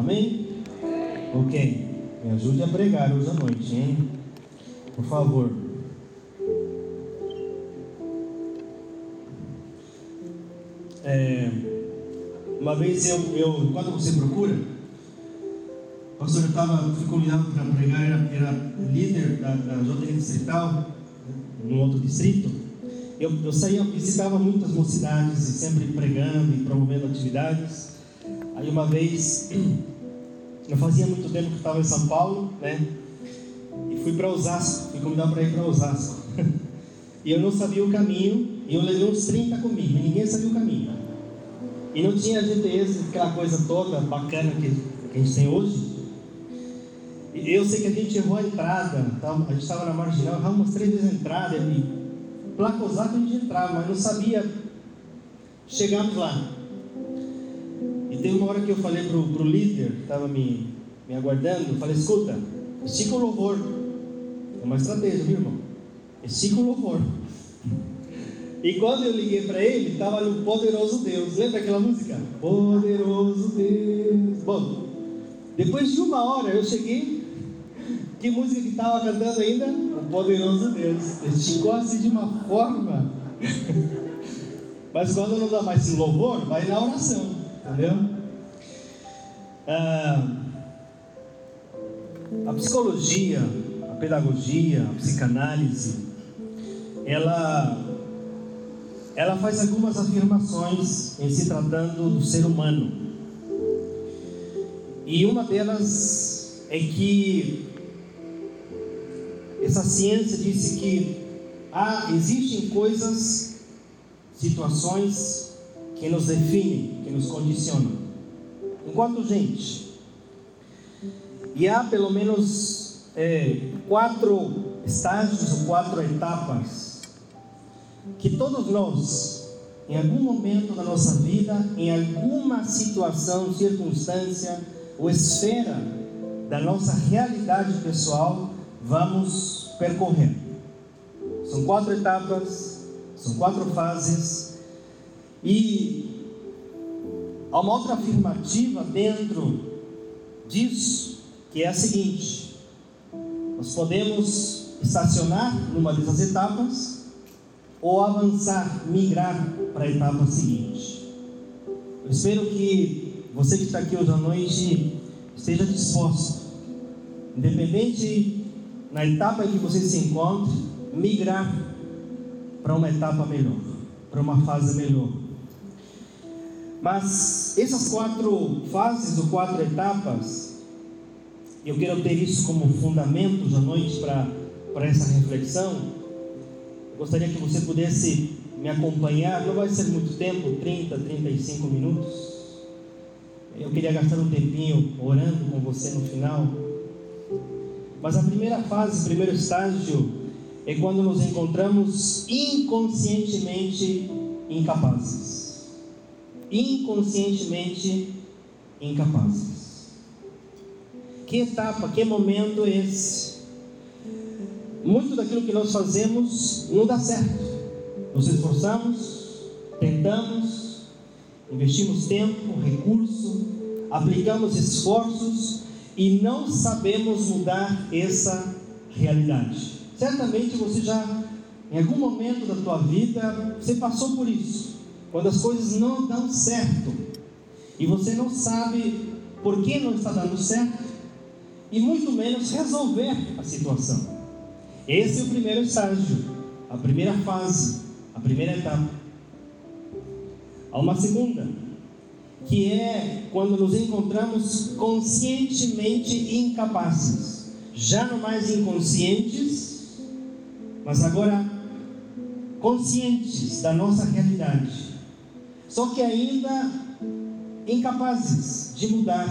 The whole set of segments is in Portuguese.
Amém? Ok. Me ajude a pregar hoje à noite, hein? Por favor. É, uma vez eu, eu, quando você procura, o pastor estava, fui convidado para pregar, era, era líder da, da JN Distrital, no outro distrito. Eu, eu saía, visitava muitas mocidades e sempre pregando e promovendo atividades. Aí uma vez, eu fazia muito tempo que estava em São Paulo, né? E fui para Osasco, fui convidado para ir para Osasco. e eu não sabia o caminho, e eu levei uns 30 comigo, e ninguém sabia o caminho. E não tinha GPS, aquela coisa toda bacana que, que a gente tem hoje. E eu sei que a gente errou a entrada, tá? a gente estava na marginal, erramos umas três vezes a entrada, e placa Osasco a gente entrava, mas não sabia. Chegamos lá. Tem uma hora que eu falei pro, pro líder, estava me, me aguardando, falei, escuta, estica o louvor. É uma estratégia, viu irmão? Estica o louvor. E quando eu liguei para ele, estava ali o Poderoso Deus. Lembra aquela música? Poderoso Deus. Bom, depois de uma hora eu cheguei. Que música que estava cantando ainda? O Poderoso Deus. Esticou assim de uma forma. Mas quando não dá mais louvor, vai na oração. Entendeu? Ah, a psicologia, a pedagogia, a psicanálise, ela ela faz algumas afirmações em se tratando do ser humano. E uma delas é que essa ciência disse que há, existem coisas, situações que nos definem, que nos condicionam. Enquanto gente. E há pelo menos é, quatro estágios quatro etapas que todos nós, em algum momento da nossa vida, em alguma situação, circunstância ou esfera da nossa realidade pessoal, vamos percorrer. São quatro etapas, são quatro fases, e há uma outra afirmativa dentro disso, que é a seguinte: nós podemos estacionar numa dessas etapas ou avançar, migrar para a etapa seguinte. Eu espero que você que está aqui hoje à noite esteja disposto, independente na etapa em que você se encontre, migrar para uma etapa melhor, para uma fase melhor. Mas essas quatro fases ou quatro etapas, eu quero ter isso como fundamento hoje à noite para, essa reflexão Gostaria que você pudesse me acompanhar, não vai ser muito tempo 30, 35 minutos. Eu queria gastar um tempinho orando com você no final. Mas a primeira fase, o primeiro estágio, é quando nos encontramos inconscientemente incapazes. Inconscientemente incapazes. Que etapa, que momento é esse? muito daquilo que nós fazemos não dá certo. Nos esforçamos, tentamos, investimos tempo, recurso, aplicamos esforços e não sabemos mudar essa realidade. Certamente você já, em algum momento da tua vida, você passou por isso. Quando as coisas não dão certo. E você não sabe por que não está dando certo. E muito menos resolver a situação. Esse é o primeiro estágio, a primeira fase, a primeira etapa. Há uma segunda, que é quando nos encontramos conscientemente incapazes, já não mais inconscientes, mas agora conscientes da nossa realidade, só que ainda incapazes de mudar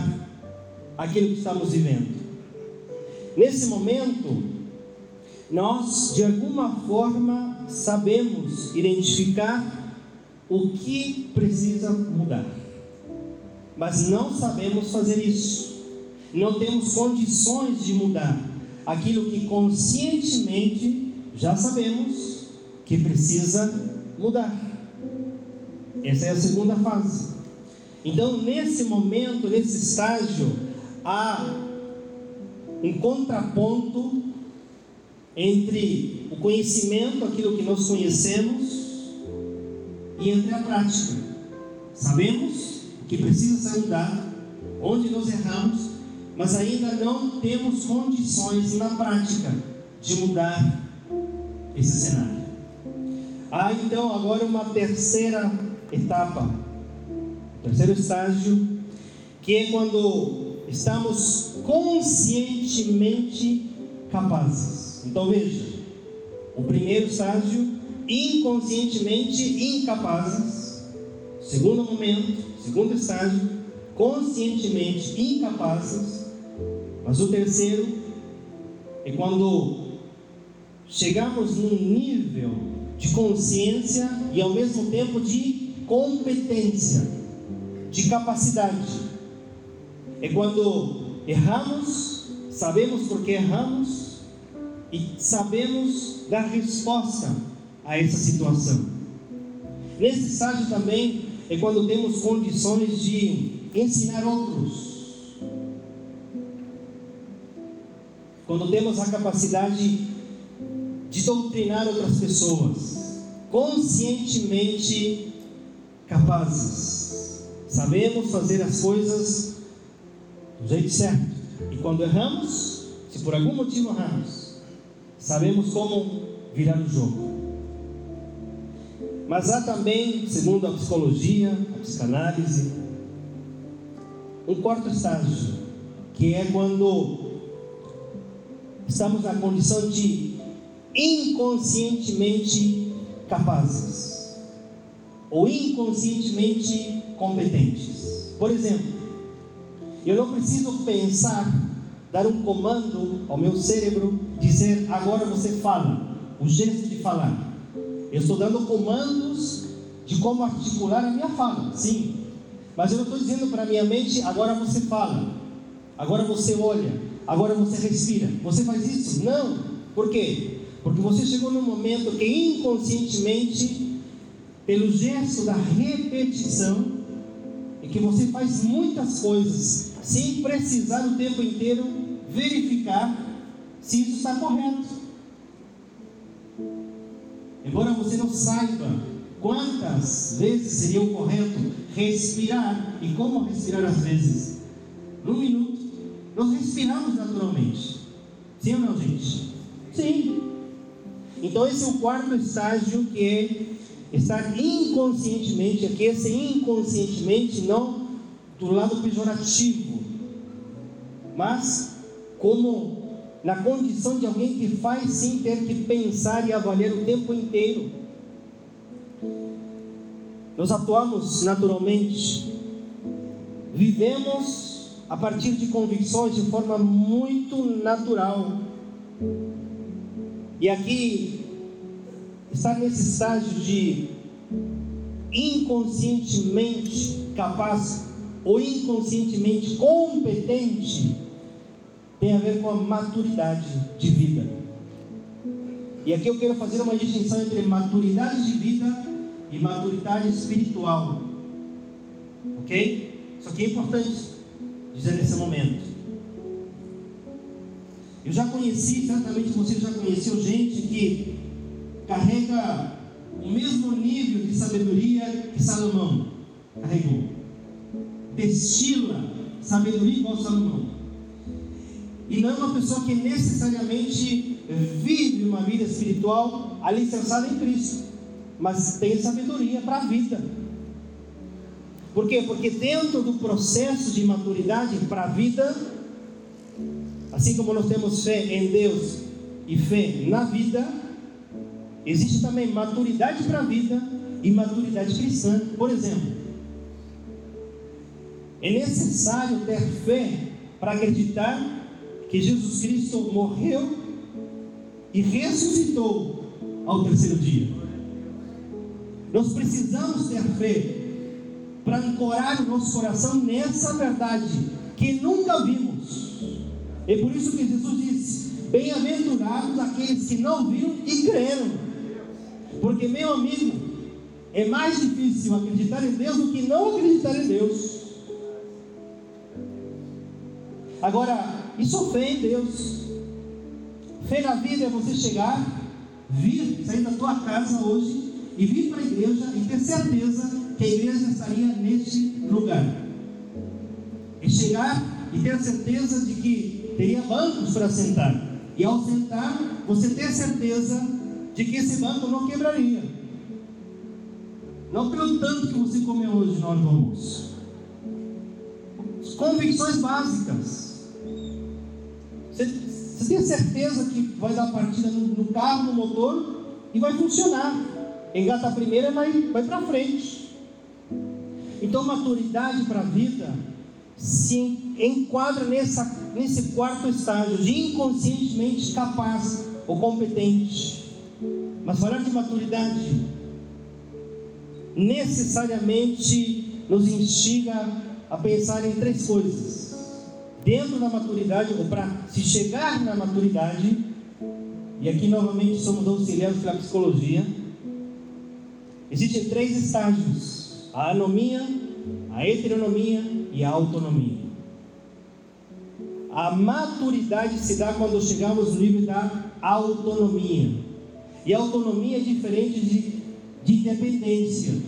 aquilo que estamos vivendo. Nesse momento, nós de alguma forma sabemos identificar o que precisa mudar, mas não sabemos fazer isso, não temos condições de mudar aquilo que conscientemente já sabemos que precisa mudar. Essa é a segunda fase. Então, nesse momento, nesse estágio, há um contraponto entre o conhecimento, aquilo que nós conhecemos, e entre a prática. Sabemos que precisa ser mudado, onde nós erramos, mas ainda não temos condições na prática de mudar esse cenário. Há então agora uma terceira etapa, terceiro estágio, que é quando estamos conscientemente capazes. Então veja, o primeiro estágio, inconscientemente incapazes. Segundo momento, segundo estágio, conscientemente incapazes. Mas o terceiro é quando chegamos num nível de consciência e ao mesmo tempo de competência, de capacidade. É quando erramos, sabemos por que erramos e sabemos dar resposta a essa situação. Nesse estágio também é quando temos condições de ensinar outros. Quando temos a capacidade de doutrinar outras pessoas, conscientemente capazes. Sabemos fazer as coisas do jeito certo. E quando erramos, se por algum motivo erramos, sabemos como virar o jogo. Mas há também, segundo a psicologia, a psicanálise, um quarto estágio, que é quando estamos na condição de inconscientemente capazes ou inconscientemente competentes. Por exemplo, eu não preciso pensar, dar um comando ao meu cérebro, dizer agora você fala, o gesto de falar. Eu estou dando comandos de como articular a minha fala, sim. Mas eu não estou dizendo para a minha mente, agora você fala, agora você olha, agora você respira. Você faz isso? Não. Por quê? Porque você chegou num momento que inconscientemente, pelo gesto da repetição, e que você faz muitas coisas sem precisar o tempo inteiro verificar se isso está correto. Embora você não saiba quantas vezes seria o correto respirar e como respirar às vezes, num minuto, nós respiramos naturalmente. Sim ou não, gente? Sim. Então, esse é o quarto estágio que é estar inconscientemente, aqui esse inconscientemente, não do lado pejorativo, mas como na condição de alguém que faz sem ter que pensar e avaliar o tempo inteiro. Nós atuamos naturalmente, vivemos a partir de convicções de forma muito natural. E aqui está nesse estágio de inconscientemente capaz ou inconscientemente competente tem a ver com a maturidade de vida. E aqui eu quero fazer uma distinção entre maturidade de vida e maturidade espiritual. Ok? Isso aqui é importante dizer nesse momento. Eu já conheci, certamente você já conheceu gente que carrega o mesmo nível de sabedoria que Salomão carregou. Destila sabedoria igual Salomão. E não é uma pessoa que necessariamente vive uma vida espiritual alicerçada em Cristo, mas tem sabedoria para a vida. Por quê? Porque dentro do processo de maturidade para a vida, Assim como nós temos fé em Deus e fé na vida, existe também maturidade para a vida e maturidade cristã. Por exemplo, é necessário ter fé para acreditar que Jesus Cristo morreu e ressuscitou ao terceiro dia. Nós precisamos ter fé para ancorar o nosso coração nessa verdade que nunca vimos é por isso que Jesus disse: Bem-aventurados aqueles que não viram e creram. Porque, meu amigo, é mais difícil acreditar em Deus do que não acreditar em Deus. Agora, isso fé em Deus. Fé na vida é você chegar, vir, sair da tua casa hoje e vir para a igreja e ter certeza que a igreja estaria neste lugar. E chegar e ter certeza de que teria bancos para sentar. E ao sentar, você ter certeza de que esse banco não quebraria. Não pelo tanto que você comeu hoje na hora do almoço. Convicções básicas. Você, você tem certeza que vai dar partida no, no, carro, no motor e vai funcionar. Engata a primeira e vai, vai para frente. Então, maturidade para a vida se enquadra nessa, nesse quarto estágio de inconscientemente capaz ou competente. Mas falar de maturidade necessariamente nos instiga a pensar em três coisas. Dentro da maturidade, ou para se chegar na maturidade, e aqui novamente somos auxiliares pela psicologia, existem três estágios: a anomia, a heteronomia e a autonomia. A maturidade se dá quando chegamos no nível da autonomia. E autonomia é diferente de de independência.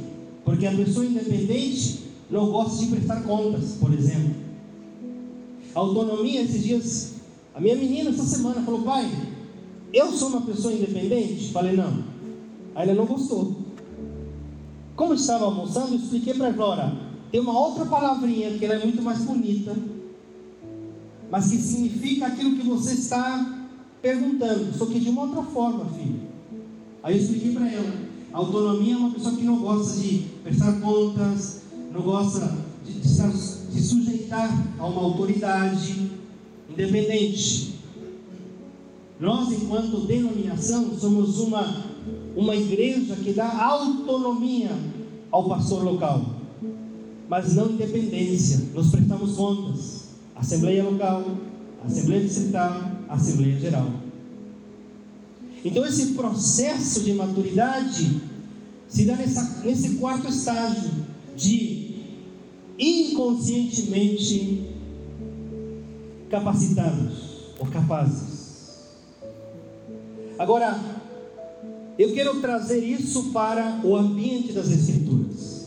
Porque a pessoa independente não gosta de prestar contas, por exemplo. Autonomia, esses dias, a minha menina essa semana falou, pai, eu sou uma pessoa independente? Falei, não. Aí ela não gostou. Como estava almoçando, eu expliquei para ela, tem uma outra palavrinha que ela é muito mais bonita, mas que significa aquilo que você está perguntando, só que de uma outra forma, filho. Aí eu expliquei para ela. Autonomia é uma pessoa que não gosta de prestar contas, não gosta de, de, de sujeitar a uma autoridade independente. Nós, enquanto denominação, somos uma, uma igreja que dá autonomia ao pastor local, mas não independência. Nós prestamos contas. Assembleia local, Assembleia distrital, Assembleia geral. Então, esse processo de maturidade se dá nessa, nesse quarto estágio de inconscientemente capacitados ou capazes. Agora, eu quero trazer isso para o ambiente das Escrituras.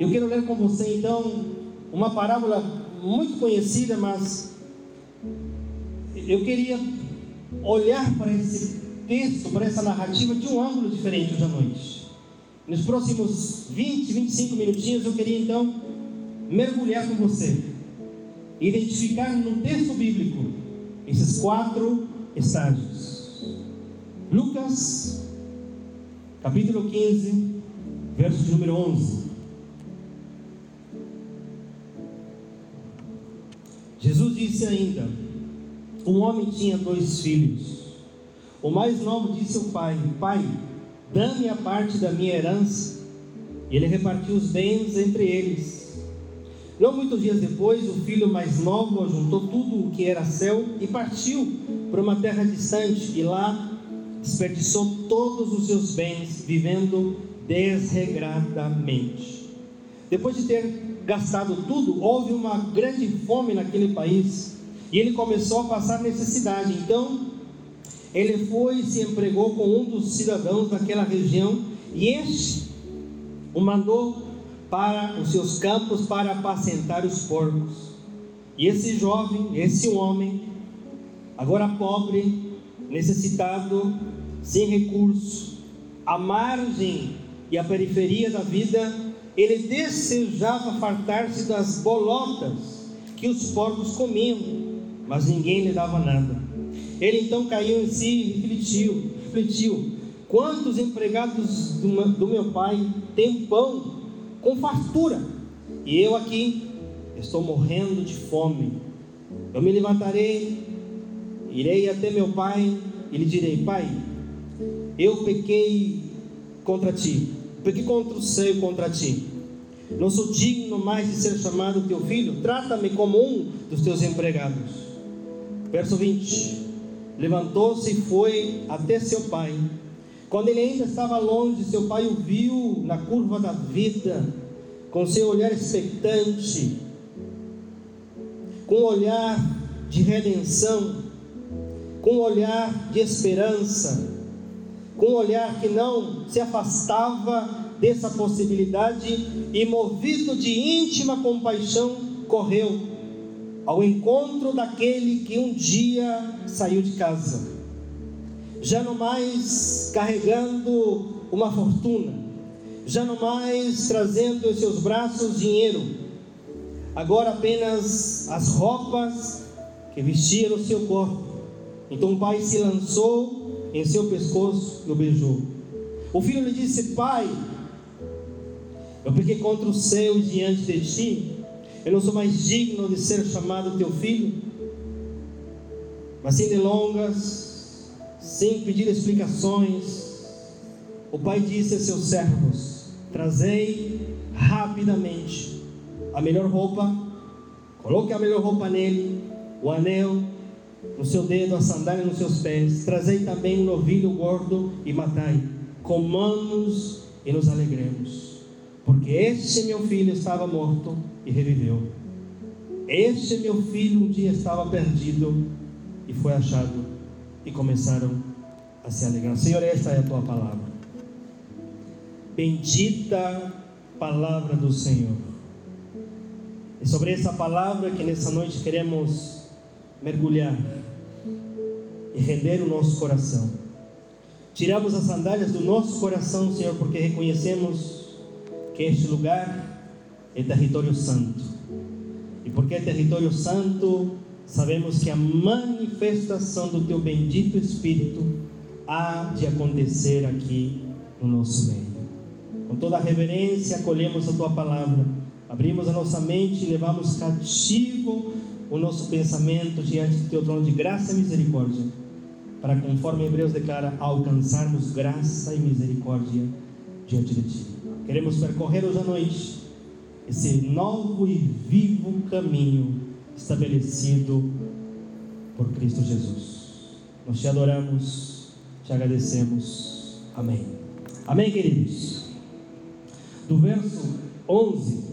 Eu quero ler com você então uma parábola muito conhecida, mas eu queria olhar para esse texto, para essa narrativa de um ângulo diferente hoje à noite. Nos próximos 20, 25 minutinhos eu queria então mergulhar com você, identificar no texto bíblico esses quatro estágios. Lucas, capítulo 15, verso número 11. Jesus disse ainda: um homem tinha dois filhos. O mais novo disse ao pai: Pai, dá-me a parte da minha herança. E ele repartiu os bens entre eles. Não muitos dias depois, o filho mais novo juntou tudo o que era céu e partiu para uma terra distante e lá desperdiçou todos os seus bens, vivendo desregradamente. Depois de ter gastado tudo, houve uma grande fome naquele país e ele começou a passar necessidade. Então, ele foi e se empregou com um dos cidadãos daquela região, e este o mandou para os seus campos para apacentar os porcos. E esse jovem, esse homem, agora pobre, necessitado, sem recurso, à margem e à periferia da vida, ele desejava fartar-se das bolotas que os porcos comiam mas ninguém lhe dava nada. Ele então caiu em si e refletiu, refletiu: quantos empregados do, meu pai têm pão com fartura, e eu aqui estou morrendo de fome. Eu me levantarei, irei até meu pai e lhe direi: Pai, eu pequei contra ti, pequei contra o céu contra ti. Não sou digno mais de ser chamado teu filho, trata-me como um dos teus empregados. Verso 20: Levantou-se e foi até seu pai. Quando ele ainda estava longe, seu pai o viu na curva da vida, com seu olhar expectante, com um olhar de redenção, com um olhar de esperança, com um olhar que não se afastava dessa possibilidade e, movido de íntima compaixão, correu ao encontro daquele que um dia saiu de casa, já não mais carregando uma fortuna, já não mais trazendo em seus braços dinheiro, agora apenas as roupas que vestia no seu corpo. Então o pai se lançou em seu pescoço e o beijou. O filho lhe disse: Pai, eu peguei contra o céu diante de ti, eu não sou mais digno de ser chamado teu filho. Mas sem delongas, sem pedir explicações, o pai disse a seus servos: Trazei rapidamente a melhor roupa, coloque a melhor roupa nele, o anel no seu dedo, a sandália nos seus pés. Trazei também um novilho gordo e matai. Comamos e nos alegremos. Porque este meu filho estava morto e reviveu. Este meu filho um dia estava perdido e foi achado. E começaram a se alegrar. Senhor, esta é a tua palavra. Bendita palavra do Senhor. É sobre essa palavra que nessa noite queremos mergulhar e render o nosso coração. Tiramos as sandálias do nosso coração, Senhor, porque reconhecemos que este lugar é território santo. E porque é território santo, sabemos que a manifestação do teu bendito Espírito há de acontecer aqui no nosso meio. Com toda a reverência, acolhemos a tua palavra, abrimos a nossa mente e levamos cativo o nosso pensamento diante do teu trono de graça e misericórdia, para, conforme Hebreus declara, alcançarmos graça e misericórdia diante de ti. Queremos percorrer hoje à noite esse novo e vivo caminho estabelecido por Cristo Jesus. Nós te adoramos, te agradecemos. Amém. Amém, queridos. Do verso 11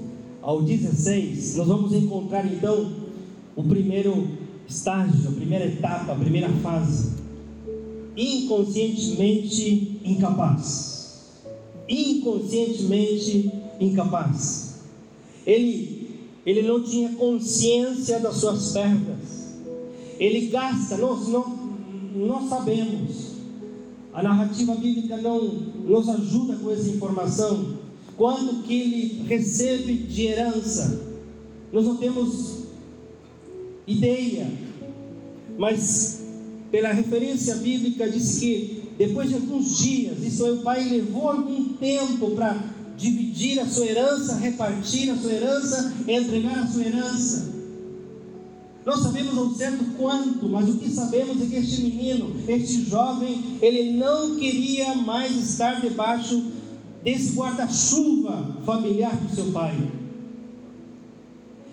ao 16, nós vamos encontrar então o primeiro estágio, a primeira etapa, a primeira fase. Inconscientemente incapaz inconscientemente incapaz. Ele, ele não tinha consciência das suas perdas. Ele gasta, nós não, nós sabemos. A narrativa bíblica não nos ajuda com essa informação. Quanto que ele recebe de herança, nós não temos ideia. Mas pela referência bíblica diz que depois de alguns dias, isso é, o pai levou algum tempo para dividir a sua herança, repartir a sua herança, entregar a sua herança. Não sabemos ao certo quanto, mas o que sabemos é que este menino, este jovem, ele não queria mais estar debaixo desse guarda-chuva familiar do seu pai.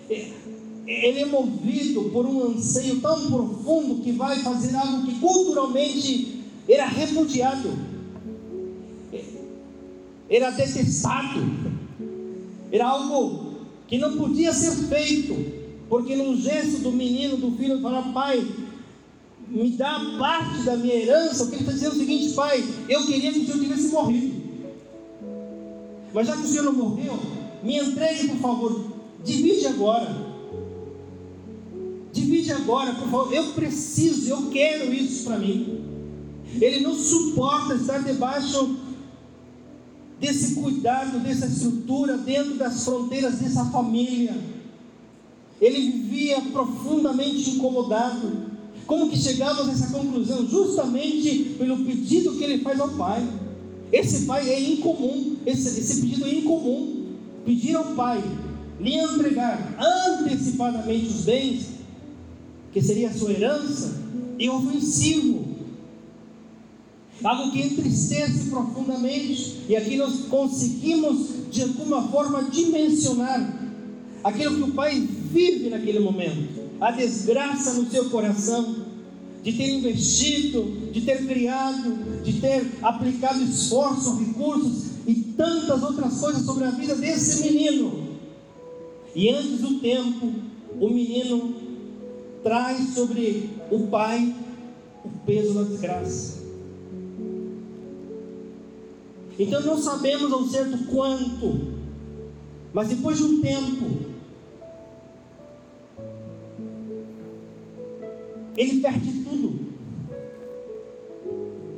Ele é movido por um anseio tão profundo que vai fazer algo que culturalmente era repudiado, era detestado, era algo que não podia ser feito, porque no gesto do menino, do filho, falar: Pai, me dá parte da minha herança. O que ele está dizendo é o seguinte: Pai, eu queria que o Senhor tivesse morrido, mas já que o Senhor não morreu, me entregue, por favor, divide agora. Divide agora, por favor. Eu preciso, eu quero isso para mim. Ele não suporta estar debaixo desse cuidado, dessa estrutura, dentro das fronteiras dessa família. Ele vivia profundamente incomodado. Como que chegamos a essa conclusão? Justamente pelo pedido que ele faz ao pai. Esse pai é incomum, esse, esse pedido é incomum. Pedir ao pai lhe entregar antecipadamente os bens, que seria a sua herança, é ofensivo algo que entristece profundamente, e aqui nós conseguimos de alguma forma dimensionar aquilo que o pai vive naquele momento, a desgraça no seu coração, de ter investido, de ter criado, de ter aplicado esforço, recursos e tantas outras coisas sobre a vida desse menino. E antes do tempo, o menino traz sobre o pai o peso da desgraça. Então não sabemos ao certo quanto, mas depois de um tempo, ele perde tudo.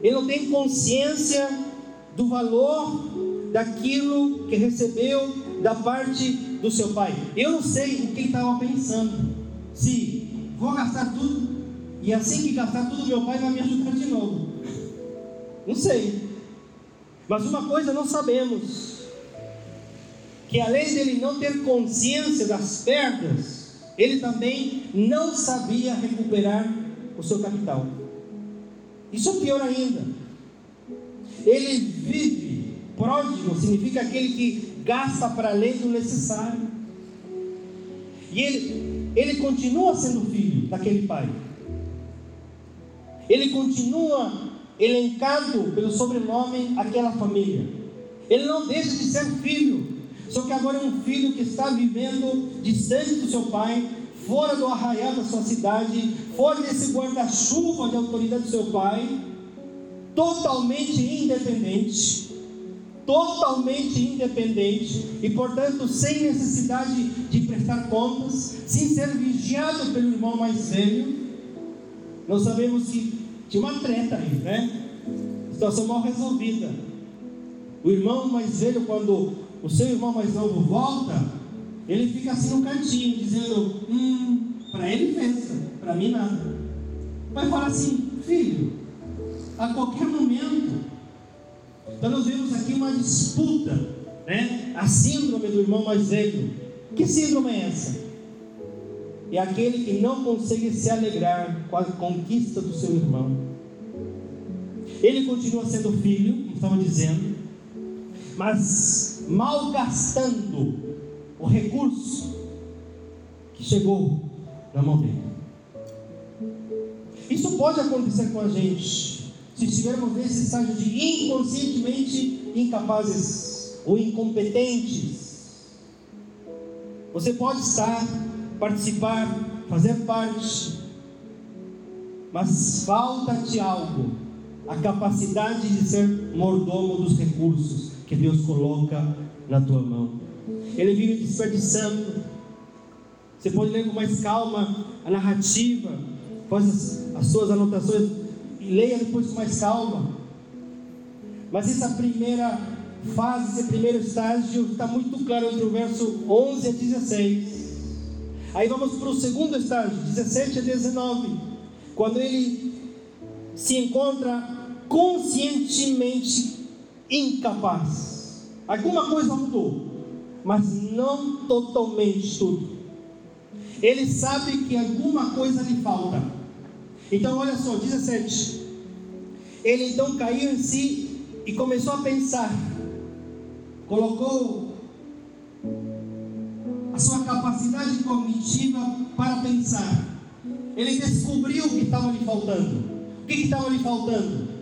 Ele não tem consciência do valor daquilo que recebeu da parte do seu pai. Eu não sei o que ele estava pensando. Se vou gastar tudo e assim que gastar tudo, meu pai vai me ajudar de novo. Não sei. Mas uma coisa não sabemos: que além dele não ter consciência das perdas, ele também não sabia recuperar o seu capital. Isso é pior ainda. Ele vive, pródigo significa aquele que gasta para além do necessário. E ele, ele continua sendo filho daquele pai. Ele continua elencado pelo sobrenome aquela família. Ele não deixa de ser filho, só que agora é um filho que está vivendo distante do seu pai, fora do arraial da sua cidade, fora desse guarda-chuva de autoridade do seu pai, totalmente independente, totalmente independente e, portanto, sem necessidade de prestar contas, sem ser vigiado pelo irmão mais velho. Nós sabemos que tinha uma treta aí, né? Situação mal resolvida. O irmão mais velho, quando o seu irmão mais novo volta, ele fica assim no cantinho, dizendo: Hum, para ele pensa, para mim nada. O pai fala assim: Filho, a qualquer momento. Então nós vemos aqui uma disputa, né? A síndrome do irmão mais velho. Que síndrome é essa? É aquele que não consegue se alegrar com a conquista do seu irmão. Ele continua sendo filho, como estava dizendo, mas malgastando o recurso que chegou na mão dele. Isso pode acontecer com a gente se estivermos nesse estágio de inconscientemente incapazes ou incompetentes. Você pode estar, participar, fazer parte, mas falta-te algo, a capacidade de ser mordomo dos recursos que Deus coloca na tua mão. Ele vive desperdiçando. Você pode ler com mais calma a narrativa, faz as, as suas anotações e leia depois com mais calma. Mas essa primeira fase, esse primeiro estágio está muito claro entre o verso 11 a 16. Aí vamos para o segundo estágio, 17 a 19, quando ele se encontra conscientemente incapaz. Alguma coisa mudou, mas não totalmente tudo. Ele sabe que alguma coisa lhe falta. Então, olha só, 17. Ele então caiu em si e começou a pensar. Colocou sua capacidade cognitiva para pensar. Ele descobriu o que estava lhe faltando. O que estava lhe faltando?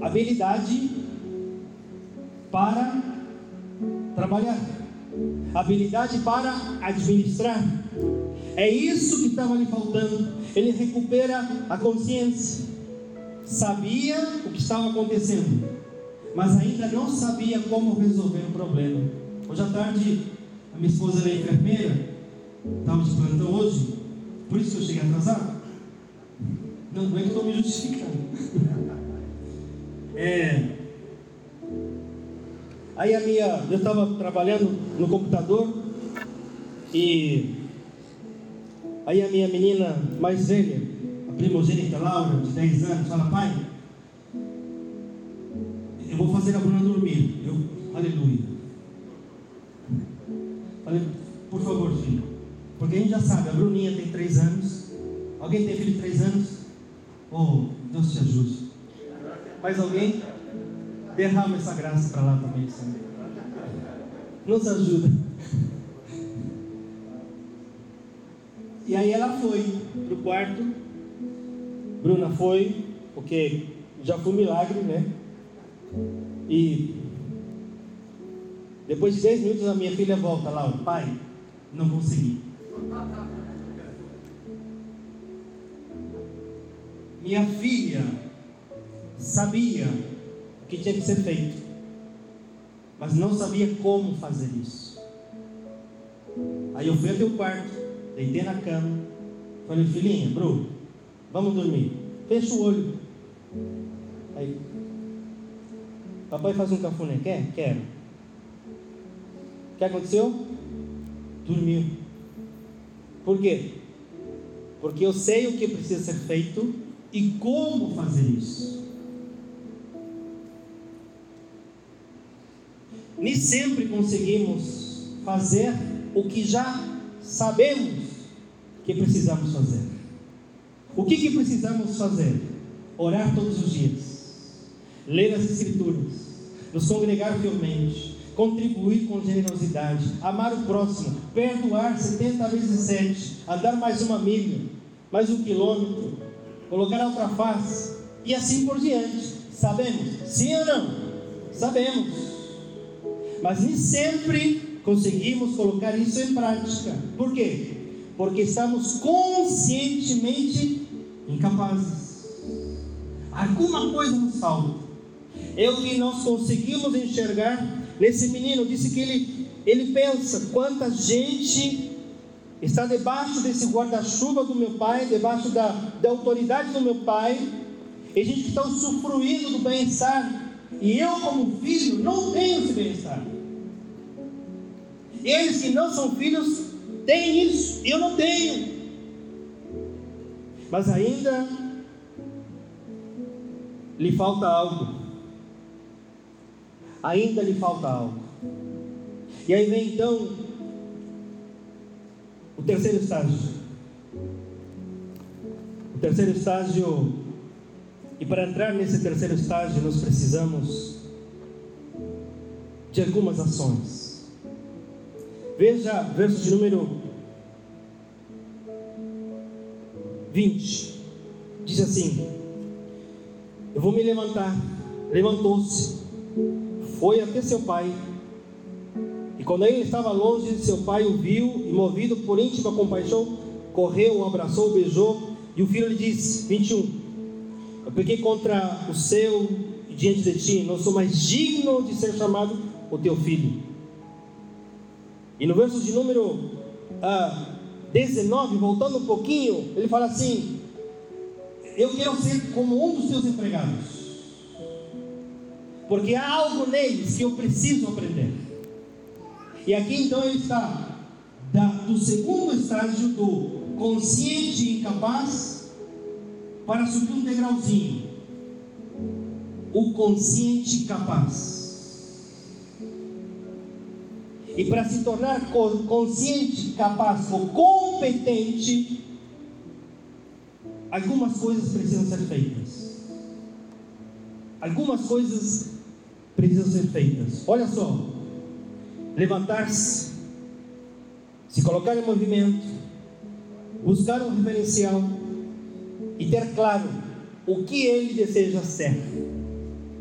habilidade para trabalhar, habilidade para administrar. É isso que estava lhe faltando. Ele recupera a consciência. Sabia o que estava acontecendo, mas ainda não sabia como resolver o problema. Hoje à tarde, a minha esposa é enfermeira, estava de plantão hoje, por isso que eu cheguei atrasado. Não, não é que estou me justificando. É, aí a minha, eu estava trabalhando no computador e aí a minha menina mais velha, a primogênita Laura, de 10 anos, fala, pai, eu vou fazer a Bruna dormir. Eu, aleluia. Falei, por favor, filho. Porque a gente já sabe, a Bruninha tem 3 anos. Alguém tem filho de 3 anos? Oh, Deus te ajude. Mais alguém? Derrama essa graça para lá também, Senhor. Nos ajuda. E aí ela foi para o quarto Bruna foi, porque já foi um milagre, né? E depois de 10 minutos a minha filha volta lá, pai, não consegui. Minha filha sabia o que tinha que ser feito, mas não sabia como fazer isso. Aí eu fui até o quarto, deitei na cama, falei, filhinha, Bru, vamos dormir. Fecha o olho. Aí, papai faz um cafuné, quer? Quero. O que aconteceu? Dormiu. Por quê? Porque eu sei o que precisa ser feito e como fazer isso. Nem sempre conseguimos fazer o que já sabemos que precisamos fazer. O que, que precisamos fazer? Orar todos os dias, ler as Escrituras, nos congregar fielmente, contribuir com generosidade, amar o próximo, perdoar 70 vezes 7, andar mais uma milha, mais um quilômetro, colocar a outra face e assim por diante. Sabemos? Sim ou não? Sabemos. Mas nem sempre conseguimos colocar isso em prática. Por quê? Porque estamos conscientemente incapazes. Alguma coisa nos falta. É o que nós conseguimos enxergar nesse menino. Disse que ele, ele pensa: quanta gente está debaixo desse guarda-chuva do meu pai, debaixo da, da autoridade do meu pai, e gente que está usufruindo do bem-estar, e eu, como filho, não tenho esse bem-estar. Eles que não são filhos têm isso, eu não tenho. Mas ainda lhe falta algo. Ainda lhe falta algo. E aí vem então o terceiro estágio. O terceiro estágio, e para entrar nesse terceiro estágio, nós precisamos de algumas ações. Veja verso de número 20. Diz assim: Eu vou me levantar. Levantou-se, foi até seu pai quando ele estava longe, seu pai o viu e, movido por íntima compaixão, correu, o abraçou, beijou. E o filho lhe disse: 21. Eu peguei contra o seu e diante de ti, não sou mais digno de ser chamado o teu filho. E no verso de número ah, 19, voltando um pouquinho, ele fala assim: Eu quero ser como um dos teus empregados, porque há algo neles que eu preciso aprender. E aqui então ele está da, do segundo estágio do consciente e incapaz para subir um degrauzinho. O consciente capaz. E para se tornar consciente, capaz ou competente, algumas coisas precisam ser feitas. Algumas coisas precisam ser feitas. Olha só, levantar-se, se colocar em movimento, buscar um referencial. E ter claro o que ele deseja ser.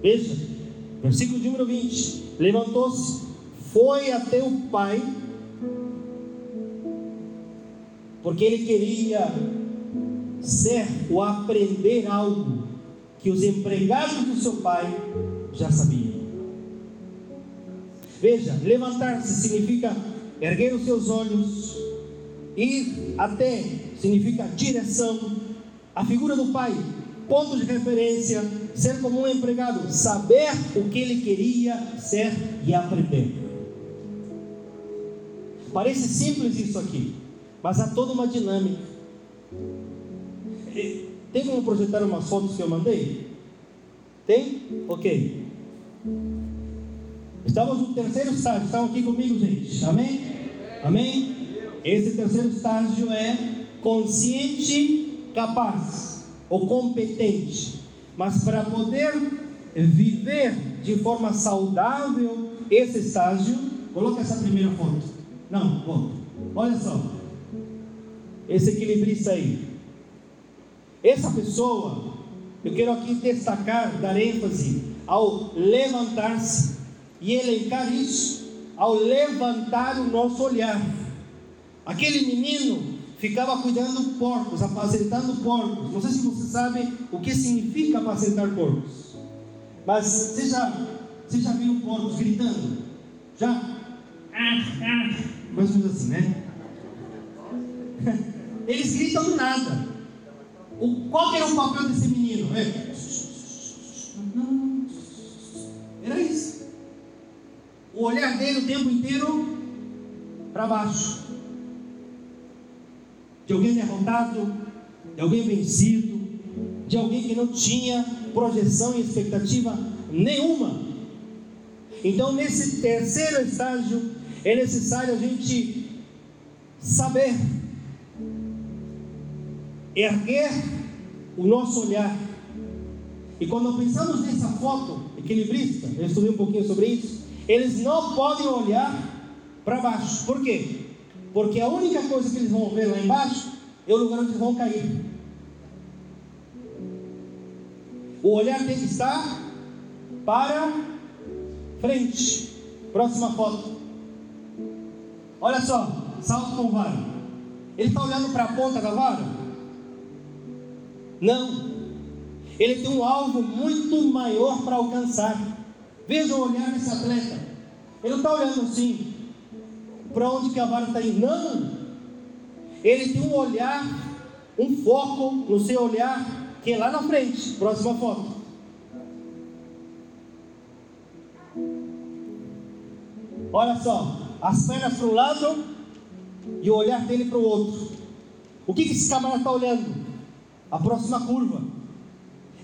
Veja, versículo número 20: levantou-se, foi até o pai, porque ele queria ser ou aprender algo que os empregados do seu pai já sabiam. Veja, levantar-se significa erguer os seus olhos, ir até significa direção, a figura do pai, ponto de referência, ser como um empregado, saber o que ele queria ser e aprender. Parece simples isso aqui, mas há toda uma dinâmica. Tem como projetar umas fotos que eu mandei? Tem? Ok. Estamos no terceiro estágio. Estão aqui comigo, gente? Amém? Amém? Esse terceiro estágio é consciente, capaz ou competente. Mas para poder viver de forma saudável esse estágio, coloca essa primeira foto. Não, volta. Olha só. Esse equilibrista aí. Essa pessoa, eu quero aqui destacar, dar ênfase ao levantar-se e elencar isso, ao levantar o nosso olhar. Aquele menino ficava cuidando porcos, apacentando porcos. Não sei se você sabe o que significa apacentar porcos, mas você já, você já viu porcos gritando? Já? Mais ou menos assim, né? Eles gritam do nada. O, qual era o papel desse menino? É. Era isso. O olhar dele o tempo inteiro para baixo. De alguém derrotado, de alguém vencido, de alguém que não tinha projeção e expectativa nenhuma. Então, nesse terceiro estágio, é necessário a gente saber erguer o nosso olhar. E quando pensamos nessa foto equilibrista, eu estudei um pouquinho sobre isso, eles não podem olhar para baixo. Por quê? Porque a única coisa que eles vão ver lá embaixo é o lugar onde eles vão cair. O olhar tem que estar para frente. Próxima foto. Olha só, salto com vara. Ele está olhando para a ponta da vara? Não. Ele tem um alvo muito maior para alcançar. Veja o olhar desse atleta. Ele não está olhando assim, para onde que a vara está indo. Não. Ele tem um olhar, um foco no seu olhar, que é lá na frente. Próxima foto. Olha só, as pernas para um lado e o olhar dele para o outro. O que, que esse camarada está olhando? a próxima curva.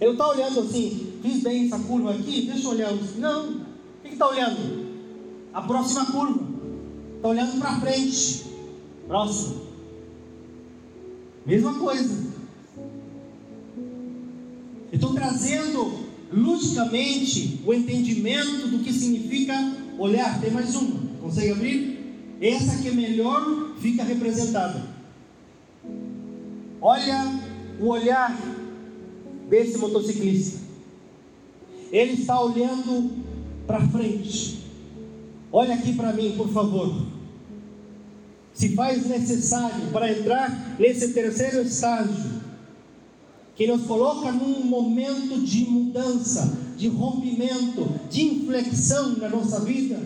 Ele está olhando assim, fiz bem essa curva aqui, deixa eu olhar. Não, o que está olhando? A próxima curva. Está olhando para frente. Próximo. Mesma coisa. Estou trazendo logicamente o entendimento do que significa olhar. Tem mais uma. Consegue abrir? Essa que é melhor fica representada. Olha o olhar desse motociclista. Ele está olhando para frente. Olha aqui para mim, por favor. Se faz necessário para entrar nesse terceiro estágio, que nos coloca num momento de mudança, de rompimento, de inflexão na nossa vida,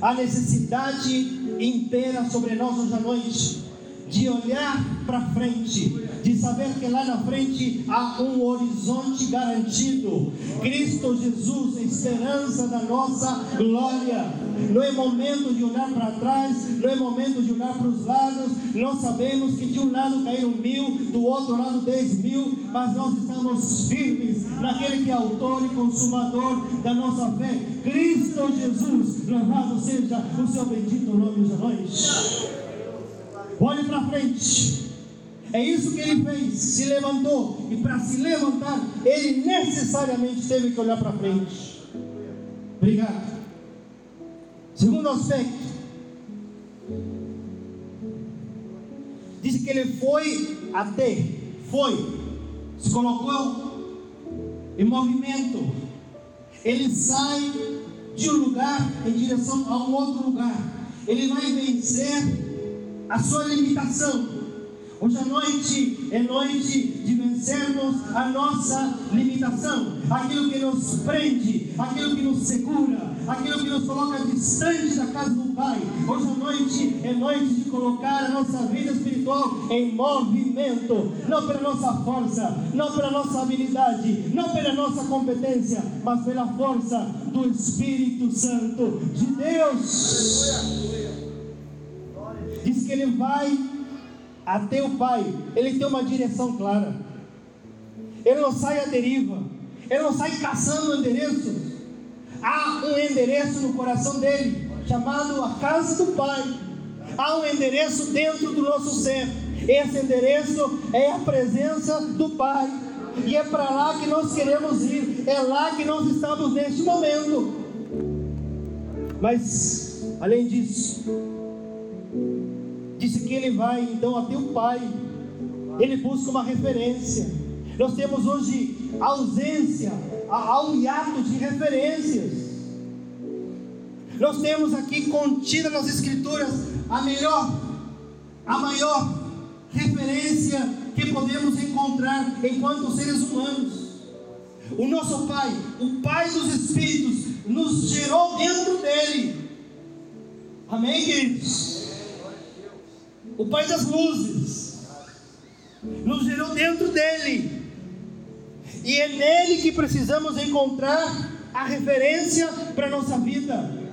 a necessidade inteira sobre nós hoje à noite de olhar para frente, de saber que lá na frente há um horizonte garantido. Cristo Jesus, esperança da nossa glória. Não é momento de olhar para trás, não é momento de olhar para os lados. Nós sabemos que de um lado caíram mil, do outro lado dez mil, mas nós estamos firmes naquele que é autor e consumador da nossa fé. Cristo Jesus, louvado seja o seu bendito nome hoje à noite. Olhe para frente. É isso que ele fez, se levantou. E para se levantar, ele necessariamente teve que olhar para frente. Obrigado. Segundo aspecto, diz que ele foi até, foi, se colocou em movimento. Ele sai de um lugar em direção a um outro lugar. Ele vai vencer a sua limitação. Hoje à noite é noite de vencermos a nossa limitação, aquilo que nos prende, aquilo que nos segura, aquilo que nos coloca distante da casa do Pai. Hoje à noite é noite de colocar a nossa vida espiritual em movimento, não pela nossa força, não pela nossa habilidade, não pela nossa competência, mas pela força do Espírito Santo de Deus. Diz que ele vai até o Pai, ele tem uma direção clara, ele não sai à deriva, ele não sai caçando endereços. Há um endereço no coração dele, chamado a casa do Pai. Há um endereço dentro do nosso ser. Esse endereço é a presença do Pai. E é para lá que nós queremos ir. É lá que nós estamos neste momento. Mas, além disso, disse que ele vai então até o Pai. Ele busca uma referência. Nós temos hoje ausência, há um hiato de referências. Nós temos aqui contida nas Escrituras a melhor, a maior referência que podemos encontrar enquanto seres humanos. O nosso Pai, o Pai dos Espíritos, nos gerou dentro dele. Amém, queridos? O Pai das luzes nos gerou dentro dele. E é nele que precisamos encontrar a referência para a nossa vida.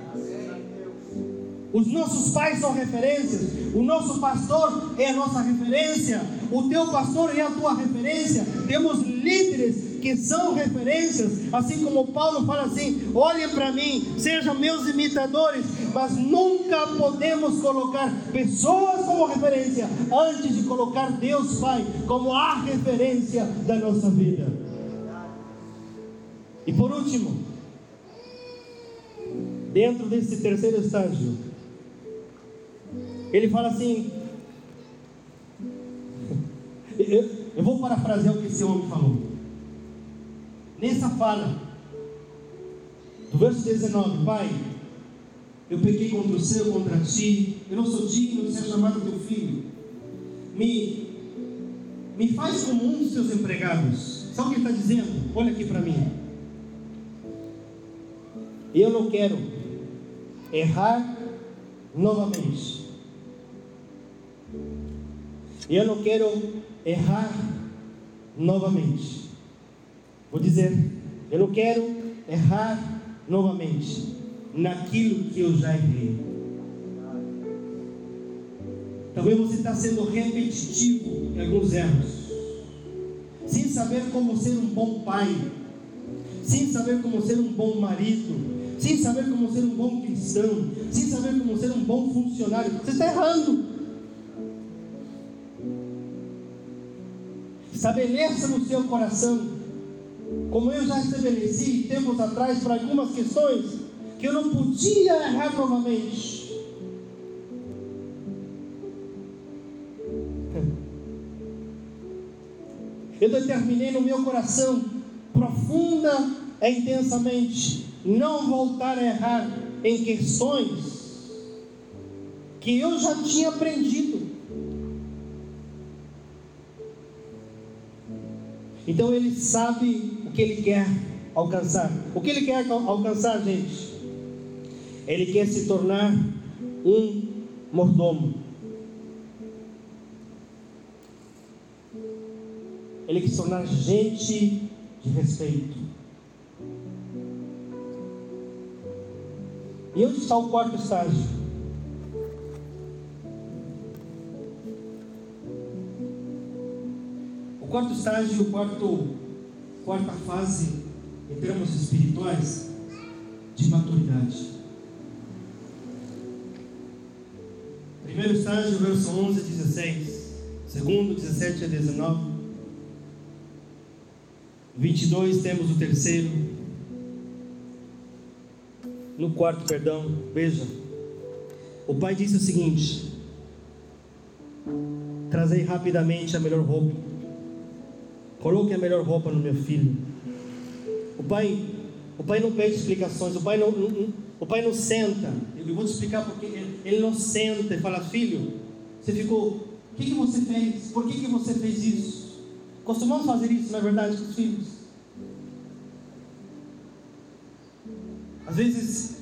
Os nossos pais são referências, o nosso pastor é a nossa referência, o teu pastor é a tua referência. Temos líderes que são referências, assim como Paulo fala assim: olhem para mim, sejam meus imitadores, mas nunca podemos colocar pessoas como referência antes de colocar Deus Pai como a referência da nossa vida. E por último, dentro desse terceiro estágio, ele fala assim: eu, vou parafrasear o que esse homem falou. Nessa fala, do verso 19: Pai, eu pequei contra o céu, contra ti, eu não sou digno de ser chamado teu filho. Me, me faz como um dos teus empregados. Sabe o que ele está dizendo? Olha aqui para mim. Eu não quero errar novamente. Eu não quero errar novamente. Vou dizer, eu não quero errar novamente naquilo que eu já errei. Talvez você está sendo repetitivo em alguns erros, sem saber como ser um bom pai, sem saber como ser um bom marido, sem saber como ser um bom cristão, sem saber como ser um bom funcionário. Você está errando. Estabeleça no seu coração, como eu já estabeleci tempos atrás para algumas questões, que eu não podia errar novamente. Eu determinei no meu coração, profunda e intensamente, não voltar a errar em questões que eu já tinha aprendido. Então ele sabe o que ele quer alcançar. O que ele quer alcançar, gente? Ele quer se tornar um mordomo. Ele quer se tornar gente de respeito. E onde está o quarto estágio? quarto estágio, o quarto, quarta fase, em termos espirituais, de maturidade. Primeiro estágio, verso 11 a 16. Segundo, 17 a 19. 22 temos o terceiro. No quarto, perdão, veja. O pai disse o seguinte: Trazei rapidamente a melhor roupa Coloque a melhor roupa no meu filho. O pai, o pai não pede explicações, o pai não, não o pai não senta. Eu vou te explicar porque ele, não senta e fala, filho, você ficou, o que, que você fez? Por que, que você fez isso? Costumamos fazer isso, na verdade, com os filhos. Às vezes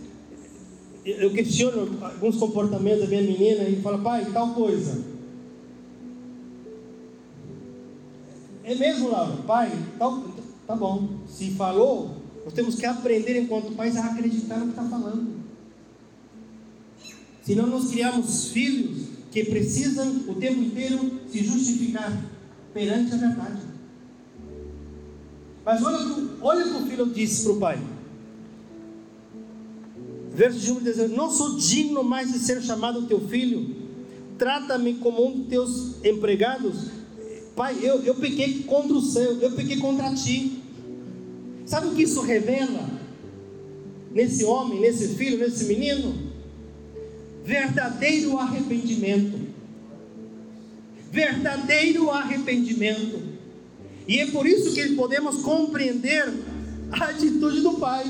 eu questiono alguns comportamentos da minha menina e falo, pai, tal coisa. É mesmo, Laura? Pai, tá, tá bom. Se falou, nós temos que aprender enquanto pais a acreditar no que está falando. Senão nós criamos filhos que precisam o tempo inteiro se justificar perante a verdade. Mas olha, olha o que o filho disse para o pai. Verso de 1 diz: Não sou digno mais de ser chamado teu filho, trata-me como um dos teus empregados. Pai, eu, eu pequei contra o céu, eu pequei contra ti. Sabe o que isso revela? Nesse homem, nesse filho, nesse menino? Verdadeiro arrependimento. verdadeiro arrependimento. E é por isso que podemos compreender a atitude do pai.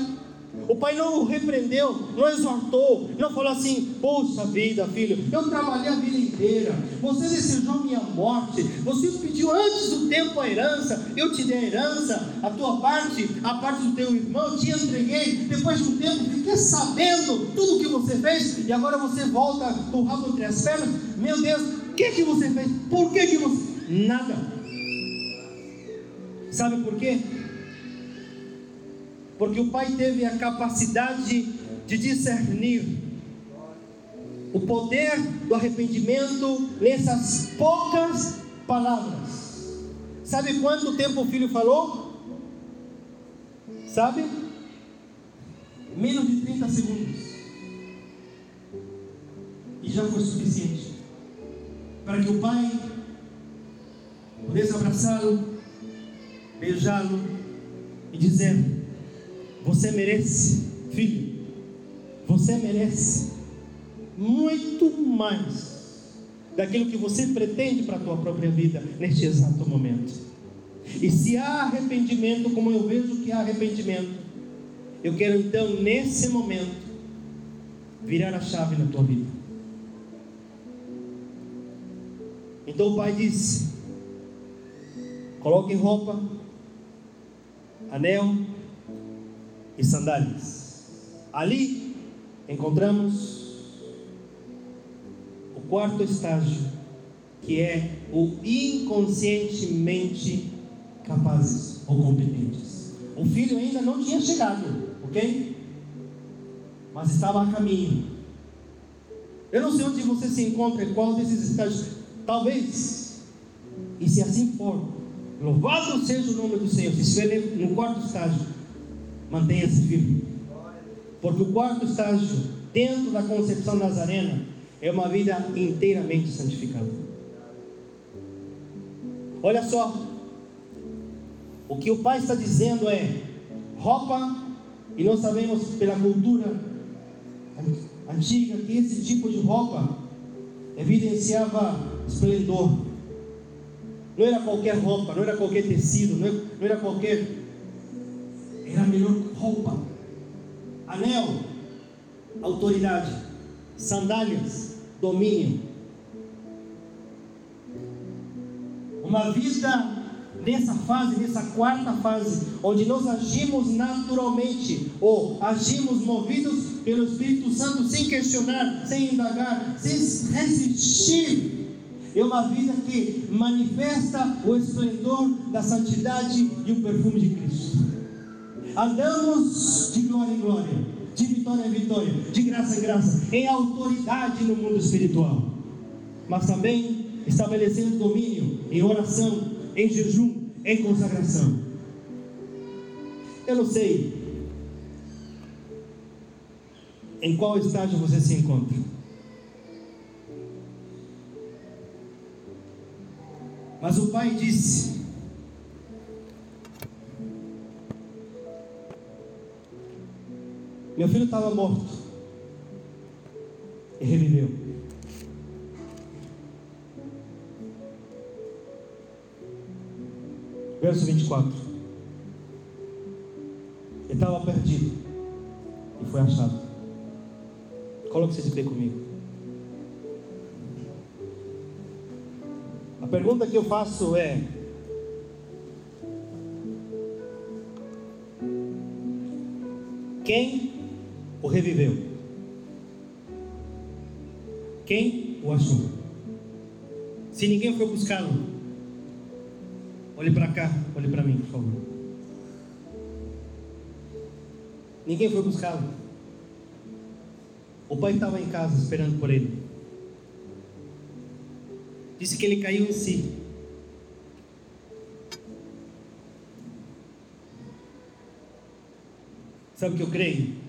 O pai não o repreendeu, não exortou, não falou assim: Poxa vida, filho, eu trabalhei a vida inteira, você desejou minha morte, você pediu antes do tempo a herança, eu te dei a herança, a tua parte, a parte do teu irmão, te entreguei. Depois de um tempo, fiquei sabendo tudo o que você fez, e agora você volta com o rabo entre as pernas. Meu Deus, o que, que você fez? Por que, que você. Nada. Sabe por quê? Porque o pai teve a capacidade de discernir o poder do arrependimento nessas poucas palavras. Sabe quanto tempo o filho falou? Sabe? Menos de 30 segundos. E já foi suficiente para que o pai pudesse abraçá-lo, beijá-lo e dizer: você merece, filho, você merece muito mais daquilo que você pretende para a tua própria vida neste exato momento. E se há arrependimento, como eu vejo que há arrependimento, eu quero então, nesse momento, virar a chave na tua vida. Então o pai disse: coloque roupa, anel, e sandálias. Ali encontramos o quarto estágio, que é o inconscientemente capazes ou competentes. O filho ainda não tinha chegado, ok? Mas estava a caminho. Eu não sei onde você se encontra, qual desses estágios. Talvez, e se assim for, louvado seja o nome do Senhor. Se estiver no quarto estágio, Mantenha-se firme. Porque o quarto estágio, dentro da concepção nazarena, é uma vida inteiramente santificada. Olha só, o que o pai está dizendo é roupa, e nós sabemos pela cultura antiga que esse tipo de roupa evidenciava esplendor. Não era qualquer roupa, não era qualquer tecido, não era qualquer era a melhor roupa. Anel, autoridade. Sandálias, domínio. Uma vida nessa fase, nessa quarta fase, onde nós agimos naturalmente, ou agimos movidos pelo Espírito Santo, sem questionar, sem indagar, sem resistir. É uma vida que manifesta o esplendor da santidade e o perfume de Cristo. Andamos de glória em glória, de vitória em vitória, de graça em graça, em autoridade no mundo espiritual, mas também estabelecendo domínio em oração, em jejum, em consagração. Eu não sei em qual estágio você se encontra. Mas o pai disse: Meu filho estava morto e reviveu. Verso 24. Ele estava perdido e foi achado. Coloque-se de pé comigo. A pergunta que eu faço é: quem o reviveu? Quem o achou? Se ninguém foi buscá-lo, olhe para cá, olhe para mim, por favor. Ninguém foi buscá-lo. O pai estava em casa esperando por ele. Disse que ele caiu em si. Sabe o que eu creio?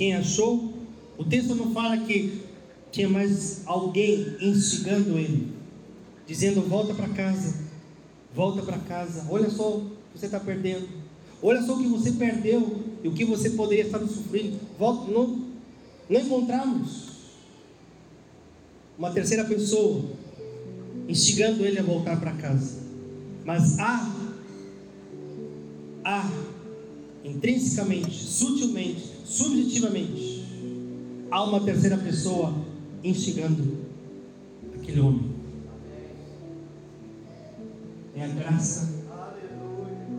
Que quem achou, o texto não fala que tinha mais alguém instigando ele, dizendo: volta para casa, volta para casa, olha só o que você está perdendo, olha só o que você perdeu e o que você poderia estar sofrendo. Volta, não, não encontramos uma terceira pessoa instigando ele a voltar para casa. Mas há, há, intrinsecamente, sutilmente, subjetivamente, há uma terceira pessoa instigando aquele homem. É a graça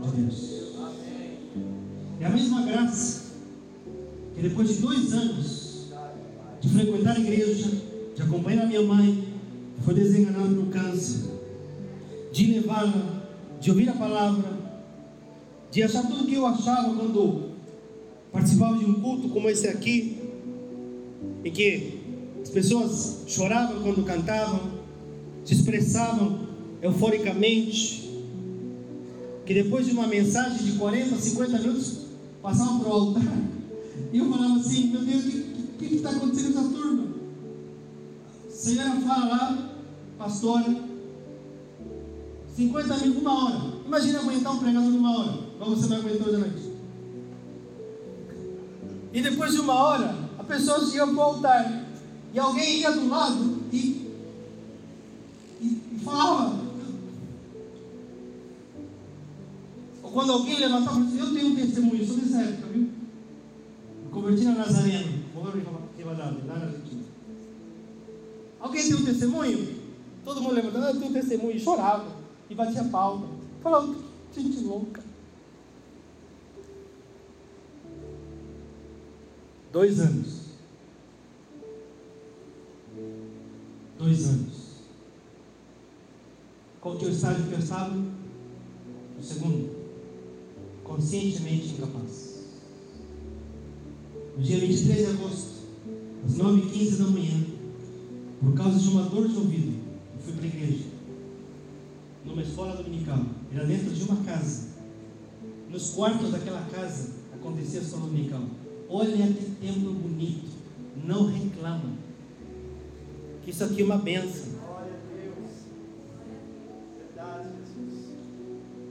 de Deus. É a mesma graça que depois de dois anos de frequentar a igreja, de acompanhar a minha mãe, que foi desenganada no câncer, de levá-la, de ouvir a palavra, de achar tudo que eu achava quando participava de um culto como esse aqui, em que as pessoas choravam quando cantavam, se expressavam euforicamente, que depois de uma mensagem de 40, 50 minutos, passavam para o altar, e eu falava assim, meu Deus, o que está acontecendo nessa turma? A senhora fala lá, pastora, 50 minutos, uma hora. Imagina aguentar um pregador numa hora, como você vai aguentar hoje à noite. E depois de uma hora, a pessoa ia para o altar. E alguém ia do lado e, e, e falava. Ou quando alguém levantava eu tenho um testemunho sobre essa época, viu? Me converti na Nazareno. Alguém tem um testemunho? Todo mundo levantava, eu tenho um testemunho, e chorava, e batia palma. Falava, gente louca. Dois anos. Dois anos. Qual que é o estágio que eu estava? O segundo. Conscientemente incapaz. No dia 23 de agosto, às 9h15 da manhã, por causa de uma dor de ouvido, eu fui para a igreja. Numa escola dominical. Era dentro de uma casa. Nos quartos daquela casa acontecia a escola dominical. Olha que templo bonito. Não reclama. Que isso aqui é uma benção.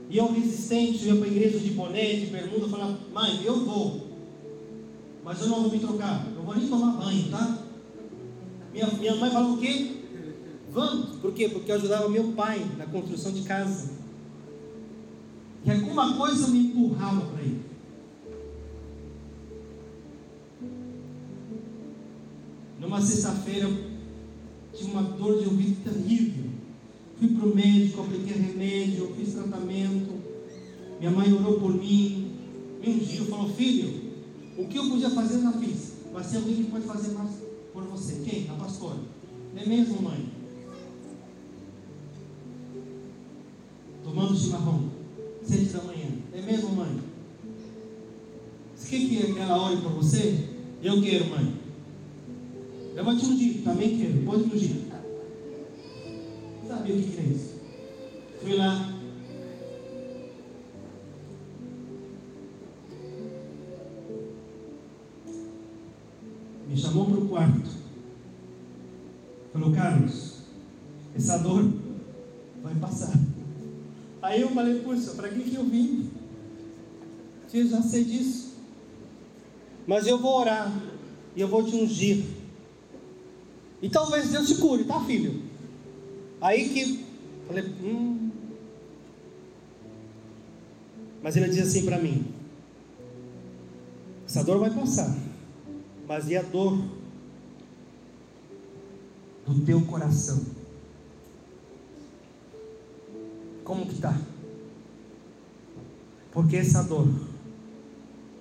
E eu resistente, eu ia para a igreja de boné, de bermuda, falava, mãe, eu vou. Mas eu não vou me trocar. Eu vou nem tomar banho, tá? Minha, minha mãe falou o quê? Vamos. Por quê? Porque eu ajudava meu pai na construção de casa. E alguma coisa me empurrava para ele. Numa sexta-feira, tinha uma dor de ouvido terrível. Fui para o médico, apliquei remédio, fiz tratamento. Minha mãe orou por mim. E um dia falou: Filho, o que eu podia fazer, eu já fiz. Mas tem alguém que pode fazer mais por você. Quem? A pastora. Não é mesmo, mãe? Tomando chimarrão. Sete da manhã. É mesmo, mãe? Você quer que ela ore por você? Eu quero, mãe. Eu vou te ungir, também quero, pode me ungir. Sabia o que é isso? Fui lá. Me chamou para o quarto. Falou, Carlos, essa dor vai passar. Aí eu falei, puxa, para que, que eu vim? Eu já sei disso. Mas eu vou orar e eu vou te ungir. E talvez Deus te cure, tá, filho? Aí que falei, hum. Mas ele diz assim para mim: essa dor vai passar, mas e a dor do teu coração? Como que tá? Porque essa dor,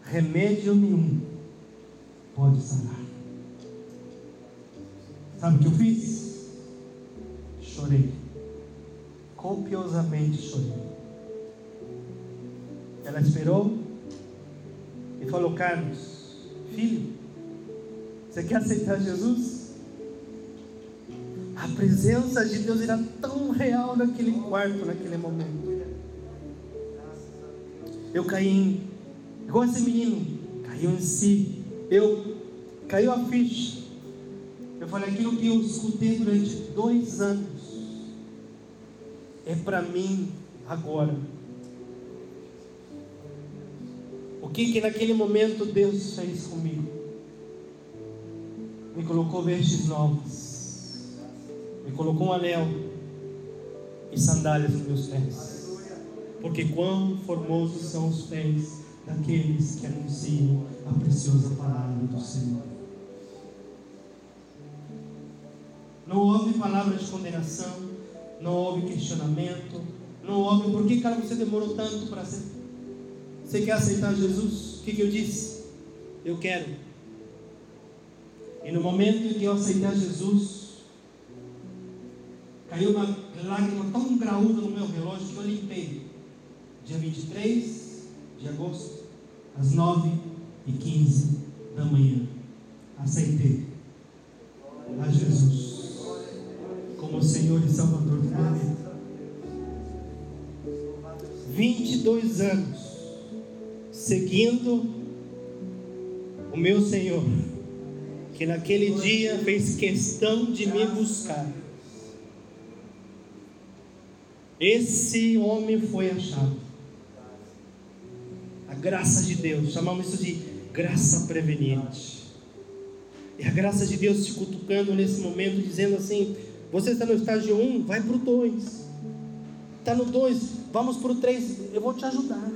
remédio nenhum pode sanar. Sabe o que eu fiz? Chorei. Copiosamente chorei. Ela esperou e falou: Carlos, filho, você quer aceitar Jesus? A presença de Deus era tão real naquele quarto, naquele momento. Eu caí em, igual esse menino, caiu em si. Eu caiu a ficha. Eu falei, aquilo que eu escutei durante dois anos é para mim agora. O que que naquele momento Deus fez comigo? Me colocou vestes novas, me colocou um anel, e sandálias nos meus pés. Porque quão formosos são os pés daqueles que anunciam a preciosa palavra do Senhor. Não houve palavra de condenação, não houve questionamento, não houve por que, cara, você demorou tanto para ser. Você quer aceitar Jesus? O que, que eu disse? Eu quero. E no momento em que eu aceitei Jesus, caiu uma lágrima tão graúda no meu relógio que eu limpei. Dia 23 de agosto, às 9 e 15 da manhã. Aceitei a Jesus como Senhor e Salvador minha vida. 22 anos seguindo o meu Senhor, que naquele dia fez questão de me buscar. Esse homem foi achado. A graça de Deus, chamamos isso de graça preveniente. E a graça de Deus te cutucando nesse momento, dizendo assim: você está no estágio 1, um, vai para o 2. Está no 2, vamos para o 3, eu vou te ajudar.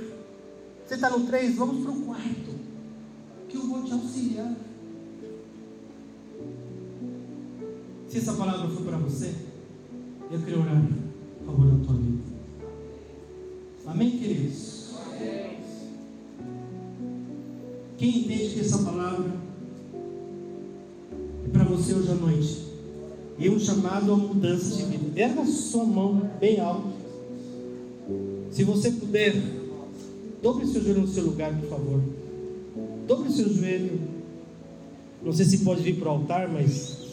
Você está no 3, vamos para o quarto, que eu vou te auxiliar. Se essa palavra for para você, eu queria orar favor da tua vida. Amém, queridos? Quem entende que essa palavra é para você hoje à noite? E um chamado a mudança de vida. Erga sua mão bem alto. Se você puder, dobre seu joelho no seu lugar, por favor. Dobre seu joelho. Não sei se pode vir para o altar, mas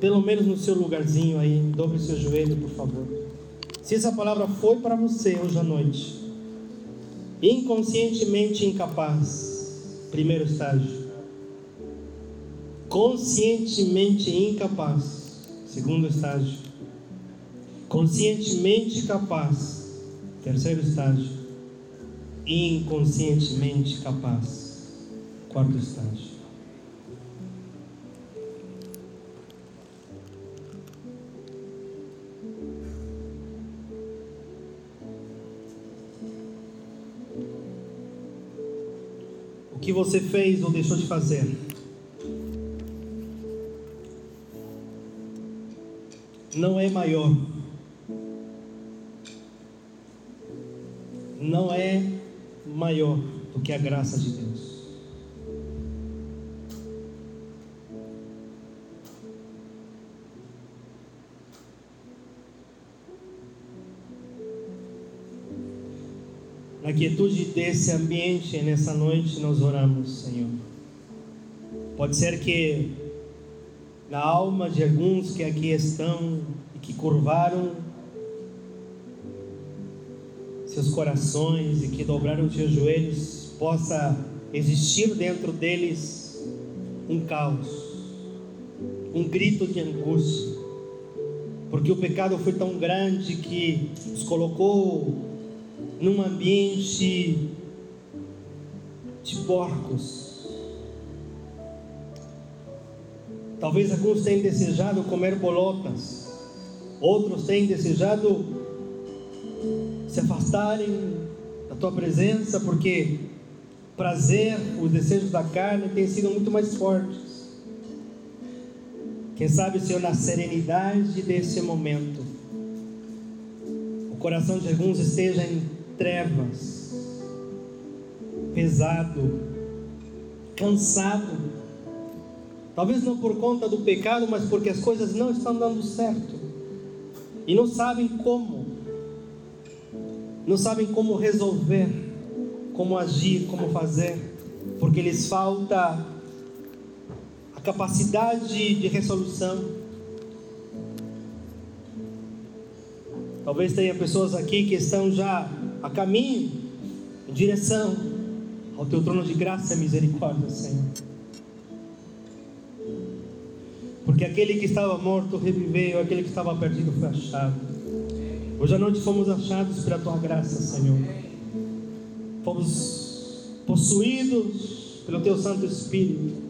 pelo menos no seu lugarzinho aí, dobre seu joelho, por favor. Se essa palavra foi para você hoje à noite, inconscientemente incapaz, primeiro estágio. Conscientemente incapaz, segundo estágio. Conscientemente capaz, terceiro estágio. Inconscientemente capaz, quarto estágio. que você fez ou deixou de fazer. Não é maior. Não é maior do que a graça de Deus. Na quietude desse ambiente, nessa noite, nós oramos, Senhor. Pode ser que na alma de alguns que aqui estão e que curvaram seus corações e que dobraram seus joelhos, possa existir dentro deles um caos, um grito de angústia, porque o pecado foi tão grande que os colocou num ambiente de porcos. Talvez alguns tenham desejado comer bolotas, outros tenham desejado se afastarem da tua presença, porque prazer, os desejos da carne têm sido muito mais fortes. Quem sabe, Senhor, na serenidade desse momento, o coração de alguns esteja em trevas, pesado, cansado. Talvez não por conta do pecado, mas porque as coisas não estão dando certo. E não sabem como. Não sabem como resolver, como agir, como fazer, porque lhes falta a capacidade de resolução Talvez tenha pessoas aqui que estão já a caminho, em direção ao teu trono de graça e misericórdia, Senhor. Porque aquele que estava morto reviveu, aquele que estava perdido foi achado. Hoje à noite fomos achados pela tua graça, Senhor. Fomos possuídos pelo teu Santo Espírito.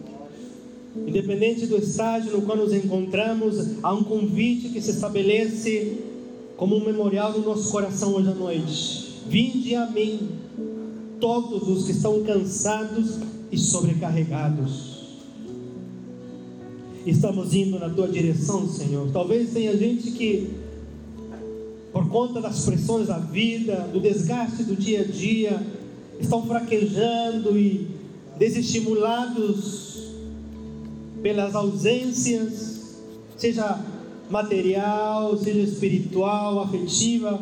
Independente do estágio no qual nos encontramos, há um convite que se estabelece como um memorial no nosso coração hoje à noite. Vinde a mim, todos os que estão cansados e sobrecarregados. Estamos indo na tua direção, Senhor. Talvez tenha gente que, por conta das pressões da vida, do desgaste do dia a dia, estão fraquejando e desestimulados pelas ausências, seja material, seja espiritual, afetiva,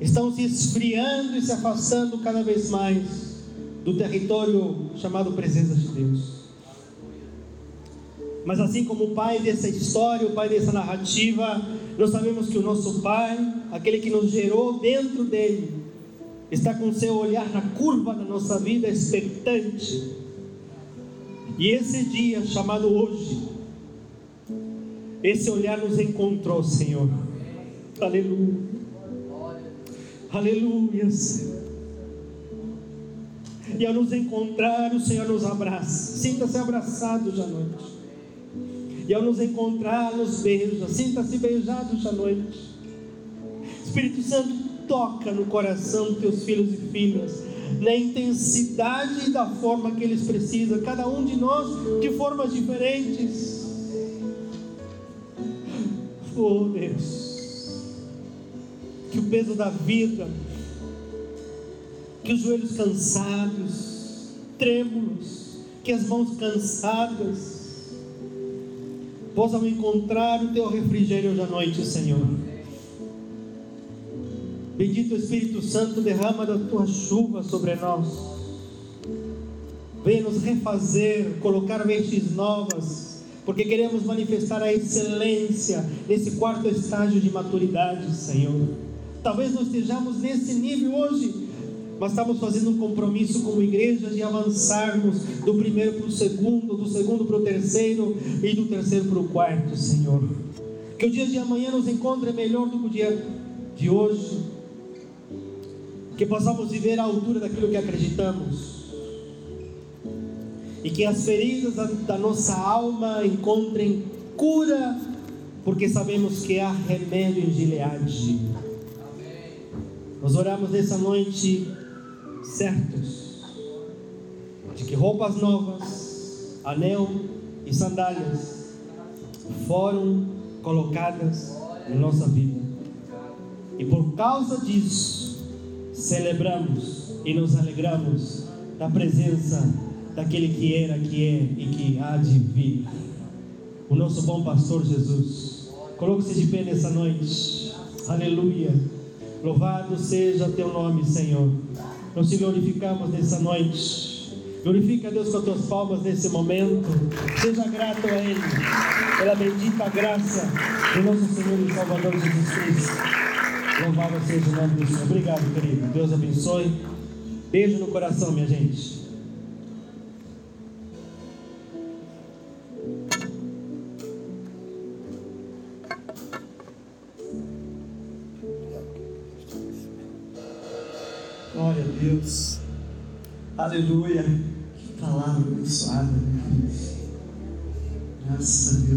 estão se esfriando e se afastando cada vez mais do território chamado presença de Deus. Mas assim como o pai dessa história, o pai dessa narrativa, nós sabemos que o nosso pai, aquele que nos gerou dentro dele, está com seu olhar na curva da nossa vida expectante. E esse dia chamado hoje, esse olhar nos encontrou, Senhor. Aleluia. Aleluia, Senhor. E ao nos encontrar, o Senhor nos abraça. Sinta-se abraçado hoje à noite. E ao nos encontrar, nos beija. Sinta-se beijado à noite. Espírito Santo, toca no coração dos teus filhos e filhas. Na intensidade e da forma que eles precisam. Cada um de nós de formas diferentes Oh Deus, que o peso da vida, que os joelhos cansados, trêmulos, que as mãos cansadas, possam encontrar o teu refrigério hoje à noite, Senhor. Bendito Espírito Santo, derrama da tua chuva sobre nós. Venha nos refazer, colocar vestes novas porque queremos manifestar a excelência nesse quarto estágio de maturidade, Senhor. Talvez não estejamos nesse nível hoje, mas estamos fazendo um compromisso como igreja de avançarmos do primeiro para o segundo, do segundo para o terceiro e do terceiro para o quarto, Senhor. Que o dia de amanhã nos encontre melhor do que o dia de hoje, que possamos viver à altura daquilo que acreditamos e que as feridas da, da nossa alma encontrem cura, porque sabemos que há remédio em Gileade. Nós oramos nessa noite certos de que roupas novas, anel e sandálias foram colocadas em nossa vida. E por causa disso, celebramos e nos alegramos da presença daquele que era, que é e que há de vir. O nosso bom pastor Jesus. Coloque-se de pé nessa noite. Aleluia. Louvado seja teu nome, Senhor. Nós te glorificamos nessa noite. Glorifica a Deus com as tuas palmas nesse momento. Seja grato a Ele pela bendita graça do nosso Senhor e Salvador Jesus Cristo. Louvado seja o nome do Senhor. Obrigado, querido. Deus abençoe. Beijo no coração, minha gente. Aleluia. Que palavra abençoada, né? Graças a Deus.